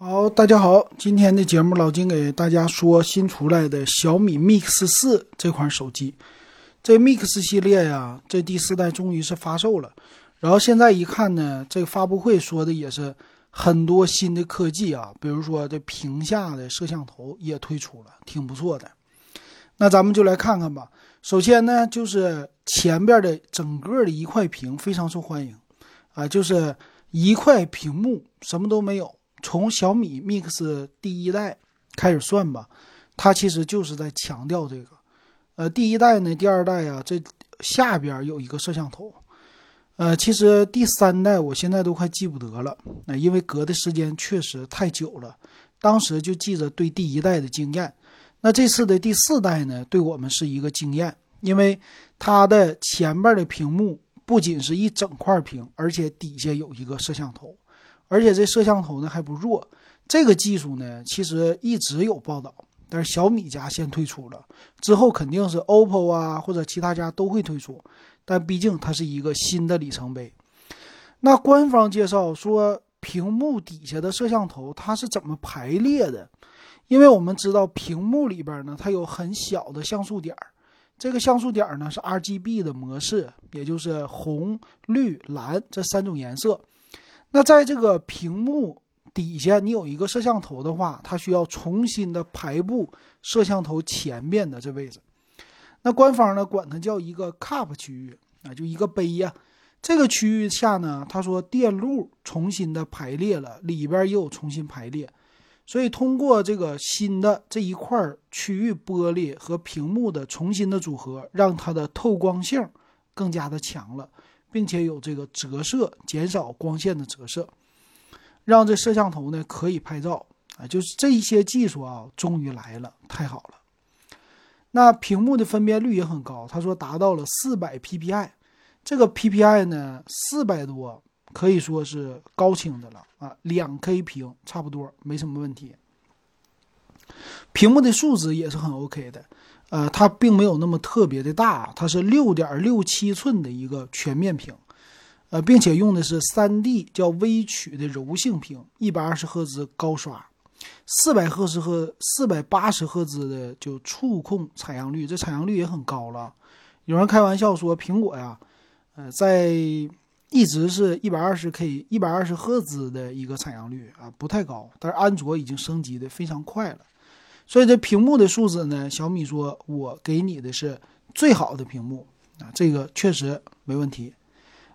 好，大家好，今天的节目老金给大家说新出来的小米 Mix 四这款手机。这 Mix 系列呀，这第四代终于是发售了。然后现在一看呢，这个发布会说的也是很多新的科技啊，比如说这屏下的摄像头也推出了，挺不错的。那咱们就来看看吧。首先呢，就是前边的整个的一块屏非常受欢迎啊，就是一块屏幕，什么都没有。从小米 Mix 第一代开始算吧，它其实就是在强调这个。呃，第一代呢，第二代啊，这下边有一个摄像头。呃，其实第三代我现在都快记不得了，那因为隔的时间确实太久了。当时就记着对第一代的经验。那这次的第四代呢，对我们是一个经验，因为它的前边的屏幕不仅是一整块屏，而且底下有一个摄像头。而且这摄像头呢还不弱，这个技术呢其实一直有报道，但是小米家先退出了，之后肯定是 OPPO 啊或者其他家都会推出，但毕竟它是一个新的里程碑。那官方介绍说，屏幕底下的摄像头它是怎么排列的？因为我们知道屏幕里边呢它有很小的像素点，这个像素点呢是 RGB 的模式，也就是红、绿、蓝这三种颜色。那在这个屏幕底下，你有一个摄像头的话，它需要重新的排布摄像头前面的这位置。那官方呢管它叫一个 cup 区域啊，就一个杯呀。这个区域下呢，他说电路重新的排列了，里边又重新排列。所以通过这个新的这一块区域玻璃和屏幕的重新的组合，让它的透光性更加的强了。并且有这个折射，减少光线的折射，让这摄像头呢可以拍照啊，就是这一些技术啊，终于来了，太好了。那屏幕的分辨率也很高，他说达到了四百 PPI，这个 PPI 呢四百多，可以说是高清的了啊，两 K 屏差不多没什么问题。屏幕的素质也是很 OK 的。呃，它并没有那么特别的大，它是六点六七寸的一个全面屏，呃，并且用的是三 D 叫微曲的柔性屏，一百二十赫兹高刷，四百赫兹和四百八十赫兹的就触控采样率，这采样率也很高了。有人开玩笑说，苹果呀，呃，在一直是一百二十 K 一百二十赫兹的一个采样率啊，不太高，但是安卓已经升级的非常快了。所以这屏幕的素质呢，小米说我给你的是最好的屏幕啊，这个确实没问题。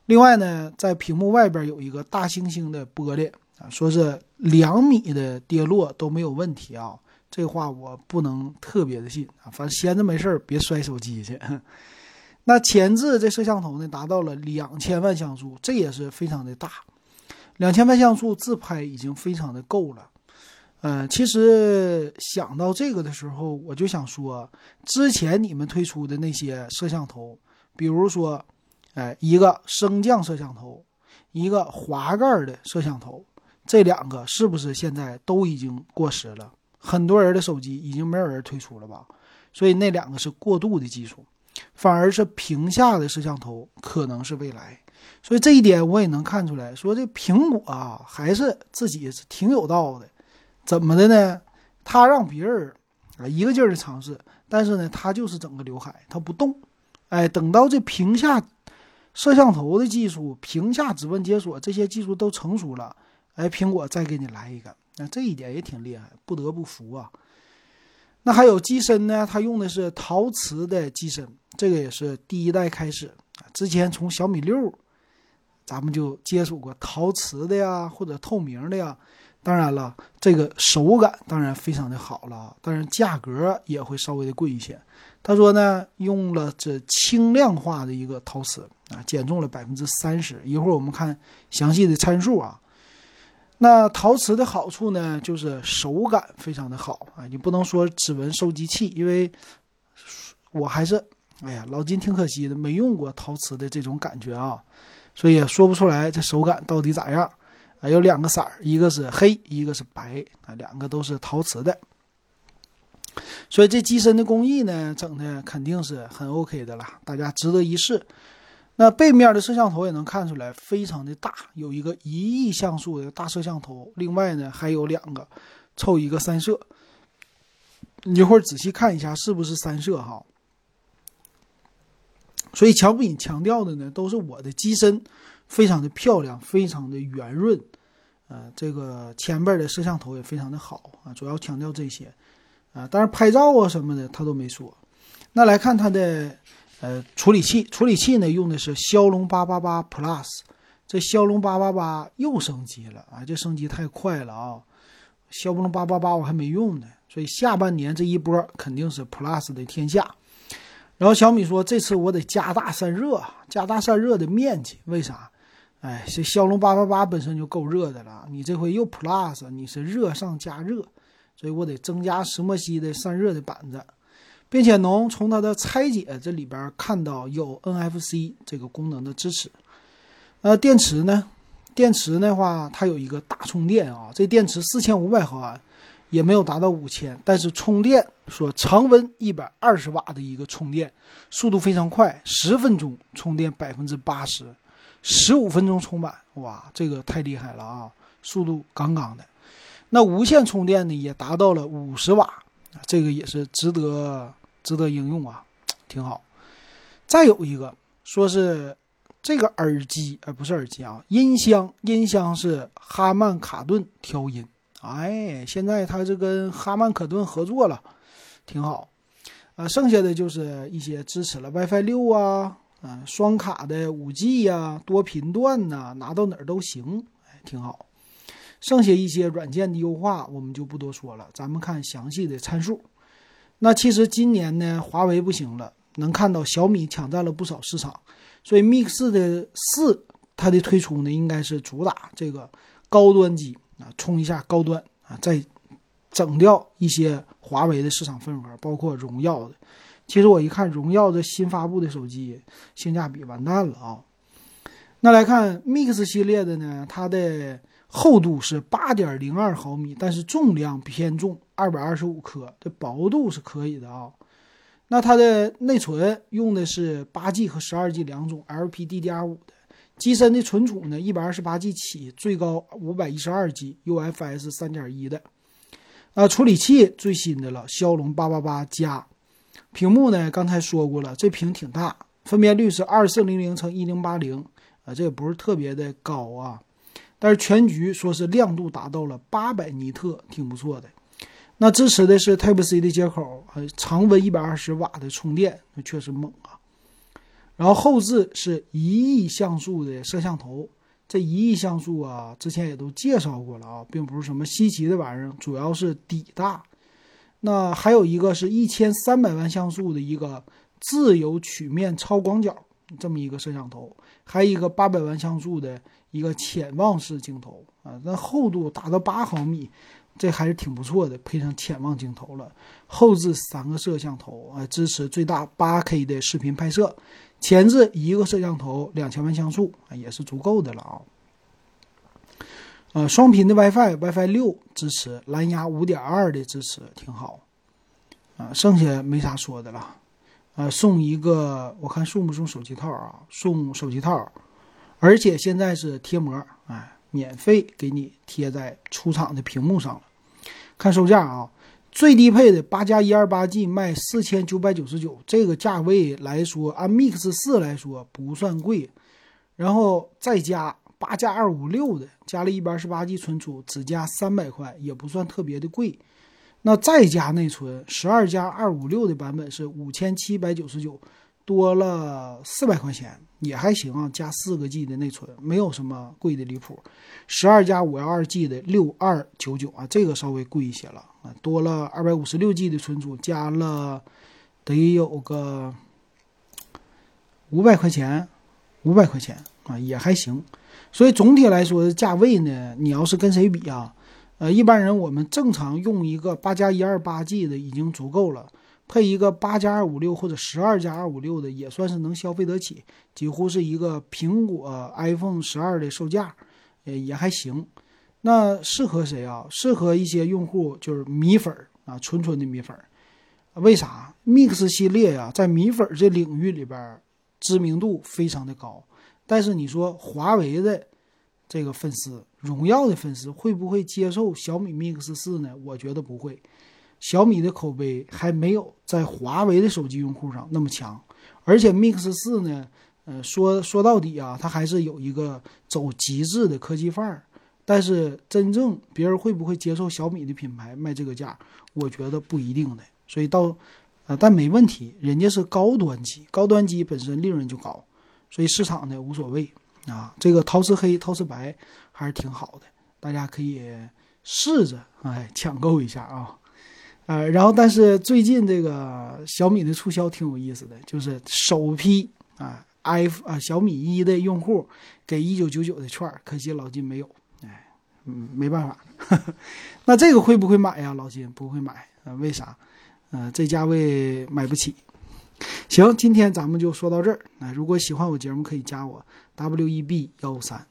另外呢，在屏幕外边有一个大猩猩的玻璃啊，说是两米的跌落都没有问题啊，这话我不能特别的信啊，反正闲着没事儿别摔手机去。那前置这摄像头呢，达到了两千万像素，这也是非常的大，两千万像素自拍已经非常的够了。嗯，其实想到这个的时候，我就想说，之前你们推出的那些摄像头，比如说，哎，一个升降摄像头，一个滑盖的摄像头，这两个是不是现在都已经过时了？很多人的手机已经没有人推出了吧？所以那两个是过渡的技术，反而是屏下的摄像头可能是未来。所以这一点我也能看出来，说这苹果啊，还是自己是挺有道的。怎么的呢？他让别人啊一个劲儿的尝试，但是呢，他就是整个刘海，他不动。哎，等到这屏下摄像头的技术、屏下指纹解锁这些技术都成熟了，哎，苹果再给你来一个，那这一点也挺厉害，不得不服啊。那还有机身呢？它用的是陶瓷的机身，这个也是第一代开始。之前从小米六，咱们就接触过陶瓷的呀，或者透明的呀。当然了，这个手感当然非常的好了啊，但是价格也会稍微的贵一些。他说呢，用了这轻量化的一个陶瓷啊，减重了百分之三十。一会儿我们看详细的参数啊。那陶瓷的好处呢，就是手感非常的好啊。你不能说指纹收集器，因为我还是哎呀，老金挺可惜的，没用过陶瓷的这种感觉啊，所以也说不出来这手感到底咋样。还有两个色儿，一个是黑，一个是白啊，两个都是陶瓷的，所以这机身的工艺呢，整的肯定是很 OK 的了，大家值得一试。那背面的摄像头也能看出来非常的大，有一个一亿像素的大摄像头，另外呢还有两个，凑一个三摄。你一会儿仔细看一下是不是三摄哈。所以乔比强调的呢都是我的机身非常的漂亮，非常的圆润，呃，这个前边的摄像头也非常的好啊，主要强调这些，啊，但是拍照啊什么的他都没说。那来看它的。呃，处理器，处理器呢用的是骁龙八八八 Plus，这骁龙八八八又升级了啊，这升级太快了啊！骁龙八八八我还没用呢，所以下半年这一波肯定是 Plus 的天下。然后小米说这次我得加大散热，加大散热的面积，为啥？哎，这骁龙八八八本身就够热的了，你这回又 Plus，你是热上加热，所以我得增加石墨烯的散热的板子。并且能从它的拆解这里边看到有 NFC 这个功能的支持。呃，电池呢？电池的话，它有一个大充电啊，这电池四千五百毫安，也没有达到五千，但是充电说常温一百二十瓦的一个充电速度非常快，十分钟充电百分之八十，十五分钟充满，哇，这个太厉害了啊，速度杠杠的。那无线充电呢，也达到了五十瓦，这个也是值得。值得应用啊，挺好。再有一个说是这个耳机，呃，不是耳机啊，音箱，音箱是哈曼卡顿调音。哎，现在它是跟哈曼卡顿合作了，挺好。呃，剩下的就是一些支持了 WiFi 六啊，啊，双卡的五 G 呀，多频段呐，拿到哪儿都行，哎，挺好。剩下一些软件的优化，我们就不多说了，咱们看详细的参数。那其实今年呢，华为不行了，能看到小米抢占了不少市场，所以 Mix 的四它的推出呢，应该是主打这个高端机啊，冲一下高端啊，再整掉一些华为的市场份额，包括荣耀的。其实我一看荣耀这新发布的手机，性价比完蛋了啊。那来看 Mix 系列的呢，它的。厚度是八点零二毫米，但是重量偏重，二百二十五克。这薄度是可以的啊。那它的内存用的是八 G 和十二 G 两种 LPDDR5 的。机身的存储呢，一百二十八 G 起，最高五百一十二 G UFS 三点一的。啊，处理器最新的了，骁龙八八八加。屏幕呢，刚才说过了，这屏挺大，分辨率是二四零零乘一零八零啊，这也不是特别的高啊。但是全局说是亮度达到了八百尼特，挺不错的。那支持的是 Type C 的接口，呃，常温一百二十瓦的充电，那确实猛啊。然后后置是一亿像素的摄像头，这一亿像素啊，之前也都介绍过了啊，并不是什么稀奇的玩意儿，主要是底大。那还有一个是一千三百万像素的一个自由曲面超广角这么一个摄像头，还有一个八百万像素的。一个潜望式镜头啊，那厚度达到八毫米，这还是挺不错的。配上潜望镜头了，后置三个摄像头啊，支持最大八 K 的视频拍摄。前置一个摄像头，两千万像素啊，也是足够的了啊。呃，双频的 WiFi，WiFi 六支持，蓝牙五点二的支持，挺好。啊，剩下没啥说的了。呃，送一个，我看送不送手机套啊？送手机套。而且现在是贴膜，哎，免费给你贴在出厂的屏幕上了。看售价啊，最低配的八加一二八 G 卖四千九百九十九，这个价位来说，按 Mix 四来说不算贵。然后再加八加二五六的，加了一百二十八 G 存储，只加三百块，也不算特别的贵。那再加内存，十二加二五六的版本是五千七百九十九。多了四百块钱也还行啊，加四个 G 的内存，没有什么贵的离谱。十二加五幺二 G 的六二九九啊，这个稍微贵一些了啊，多了二百五十六 G 的存储，加了得有个五百块钱，五百块钱啊也还行。所以总体来说，价位呢，你要是跟谁比啊？呃，一般人我们正常用一个八加一二八 G 的已经足够了。配一个八加二五六或者十二加二五六的，也算是能消费得起，几乎是一个苹果 iPhone 十二的售价，呃，也还行。那适合谁啊？适合一些用户，就是米粉啊，纯纯的米粉。为啥？Mix 系列呀，在米粉这领域里边，知名度非常的高。但是你说华为的这个粉丝、荣耀的粉丝会不会接受小米 Mix 四呢？我觉得不会。小米的口碑还没有在华为的手机用户上那么强，而且 Mix 四呢，呃，说说到底啊，它还是有一个走极致的科技范儿。但是真正别人会不会接受小米的品牌卖这个价？我觉得不一定的。所以到，呃，但没问题，人家是高端机，高端机本身利润就高。所以市场呢无所谓啊，这个陶瓷黑、陶瓷白还是挺好的，大家可以试着哎抢购一下啊，呃，然后但是最近这个小米的促销挺有意思的，就是首批啊 i 啊小米一的用户给一九九九的券，可惜老金没有，哎，嗯，没办法，那这个会不会买呀？老金不会买啊？为啥？嗯，这价位买不起。行，今天咱们就说到这儿。那如果喜欢我节目，可以加我 W E B 幺五三。